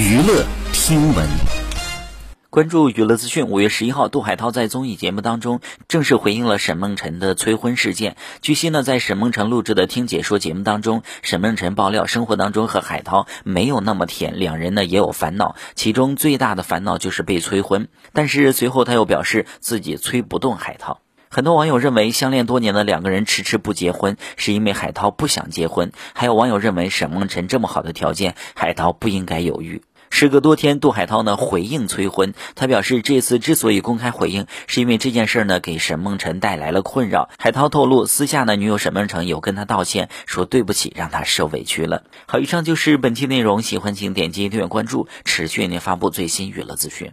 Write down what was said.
娱乐听闻。关注娱乐资讯，五月十一号，杜海涛在综艺节目当中正式回应了沈梦辰的催婚事件。据悉呢，在沈梦辰录制的《听解说》节目当中，沈梦辰爆料生活当中和海涛没有那么甜，两人呢也有烦恼，其中最大的烦恼就是被催婚。但是随后他又表示自己催不动海涛。很多网友认为，相恋多年的两个人迟迟不结婚，是因为海涛不想结婚；还有网友认为，沈梦辰这么好的条件，海涛不应该犹豫。时隔多天，杜海涛呢回应催婚。他表示，这次之所以公开回应，是因为这件事呢给沈梦辰带来了困扰。海涛透露，私下呢女友沈梦辰有跟他道歉，说对不起，让他受委屈了。好，以上就是本期内容，喜欢请点击订阅关注，持续为您发布最新娱乐资讯。